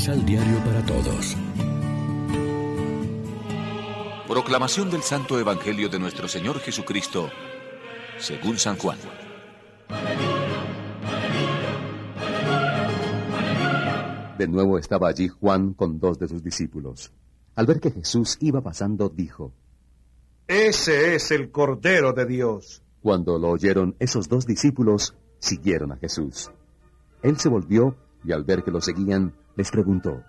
Misal Diario para Todos. Proclamación del Santo Evangelio de nuestro Señor Jesucristo, según San Juan. De nuevo estaba allí Juan con dos de sus discípulos. Al ver que Jesús iba pasando, dijo, Ese es el Cordero de Dios. Cuando lo oyeron, esos dos discípulos siguieron a Jesús. Él se volvió y al ver que lo seguían, les preguntó,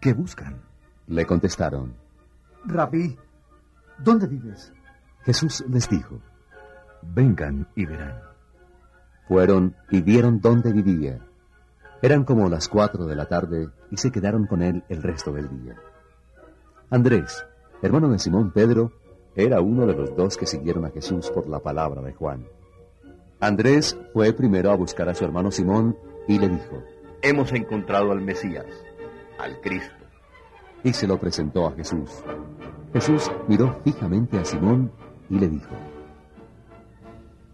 ¿Qué buscan? Le contestaron, Rabí, ¿dónde vives? Jesús les dijo, Vengan y verán. Fueron y vieron dónde vivía. Eran como las cuatro de la tarde y se quedaron con él el resto del día. Andrés, hermano de Simón Pedro, era uno de los dos que siguieron a Jesús por la palabra de Juan. Andrés fue primero a buscar a su hermano Simón y le dijo, Hemos encontrado al Mesías, al Cristo. Y se lo presentó a Jesús. Jesús miró fijamente a Simón y le dijo,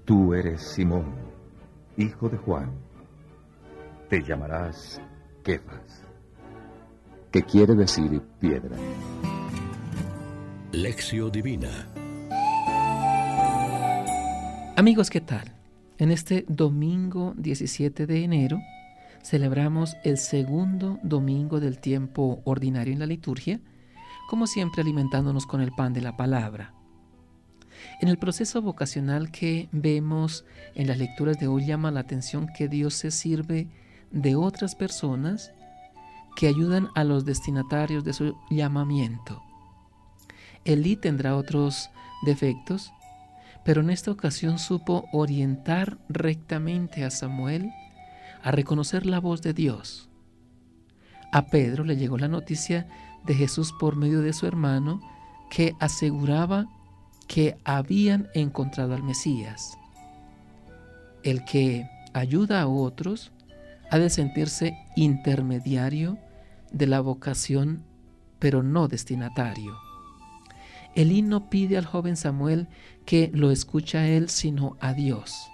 Tú eres Simón, hijo de Juan. Te llamarás Kefas. que quiere decir piedra. Lección Divina. Amigos, ¿qué tal? En este domingo 17 de enero celebramos el segundo domingo del tiempo ordinario en la liturgia, como siempre alimentándonos con el pan de la palabra. En el proceso vocacional que vemos en las lecturas de hoy llama la atención que Dios se sirve de otras personas que ayudan a los destinatarios de su llamamiento. Elí tendrá otros defectos, pero en esta ocasión supo orientar rectamente a Samuel a reconocer la voz de Dios. A Pedro le llegó la noticia de Jesús por medio de su hermano que aseguraba que habían encontrado al Mesías. El que ayuda a otros ha de sentirse intermediario de la vocación, pero no destinatario. Elí no pide al joven Samuel que lo escuche a él, sino a Dios.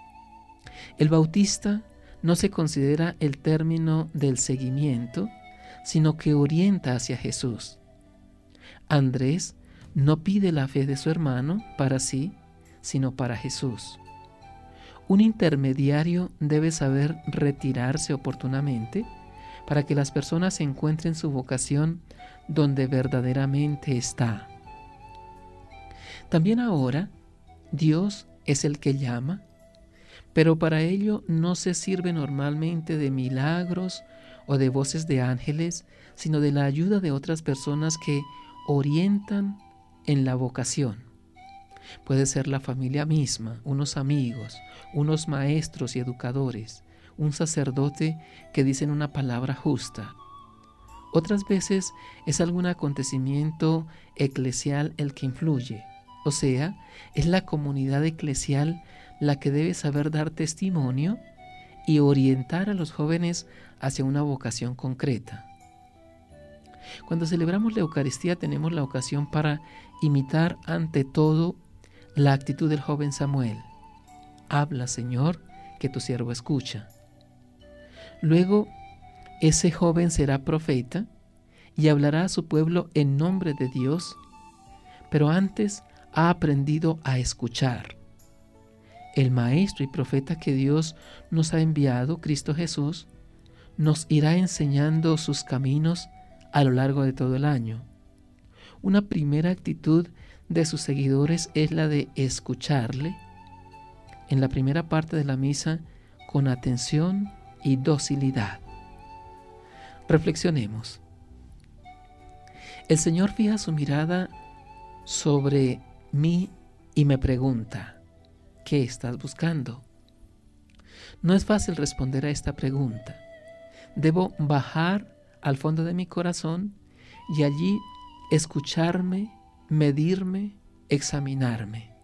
El bautista no se considera el término del seguimiento, sino que orienta hacia Jesús. Andrés no pide la fe de su hermano para sí, sino para Jesús. Un intermediario debe saber retirarse oportunamente para que las personas encuentren su vocación donde verdaderamente está. También ahora Dios es el que llama, pero para ello no se sirve normalmente de milagros o de voces de ángeles, sino de la ayuda de otras personas que orientan en la vocación. Puede ser la familia misma, unos amigos, unos maestros y educadores, un sacerdote que dicen una palabra justa. Otras veces es algún acontecimiento eclesial el que influye, o sea, es la comunidad eclesial la que debe saber dar testimonio y orientar a los jóvenes hacia una vocación concreta. Cuando celebramos la Eucaristía tenemos la ocasión para imitar ante todo la actitud del joven Samuel. Habla, Señor, que tu siervo escucha. Luego, ese joven será profeta y hablará a su pueblo en nombre de Dios, pero antes ha aprendido a escuchar. El Maestro y profeta que Dios nos ha enviado, Cristo Jesús, nos irá enseñando sus caminos a lo largo de todo el año. Una primera actitud de sus seguidores es la de escucharle en la primera parte de la misa con atención y docilidad. Reflexionemos. El Señor fija su mirada sobre mí y me pregunta, ¿qué estás buscando? No es fácil responder a esta pregunta. Debo bajar al fondo de mi corazón y allí escucharme, medirme, examinarme.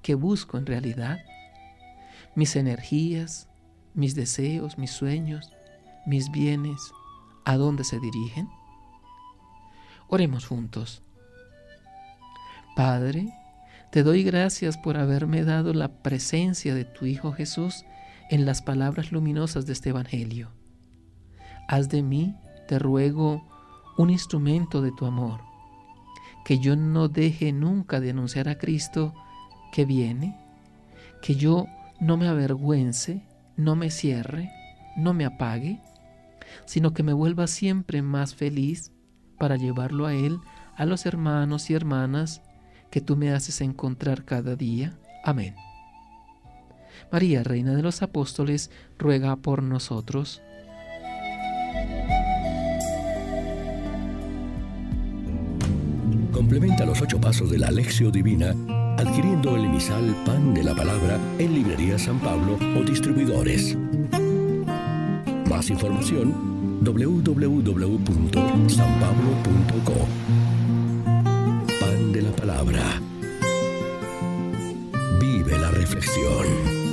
¿Qué busco en realidad? Mis energías, mis deseos, mis sueños, mis bienes, ¿a dónde se dirigen? Oremos juntos. Padre, te doy gracias por haberme dado la presencia de tu Hijo Jesús en las palabras luminosas de este Evangelio. Haz de mí te ruego un instrumento de tu amor, que yo no deje nunca de anunciar a Cristo que viene, que yo no me avergüence, no me cierre, no me apague, sino que me vuelva siempre más feliz para llevarlo a Él, a los hermanos y hermanas que tú me haces encontrar cada día. Amén. María, Reina de los Apóstoles, ruega por nosotros. Complementa los ocho pasos de la Alexio Divina adquiriendo el emisal Pan de la Palabra en Librería San Pablo o distribuidores. Más información www.sanpablo.co Palabra. Vive la reflexión.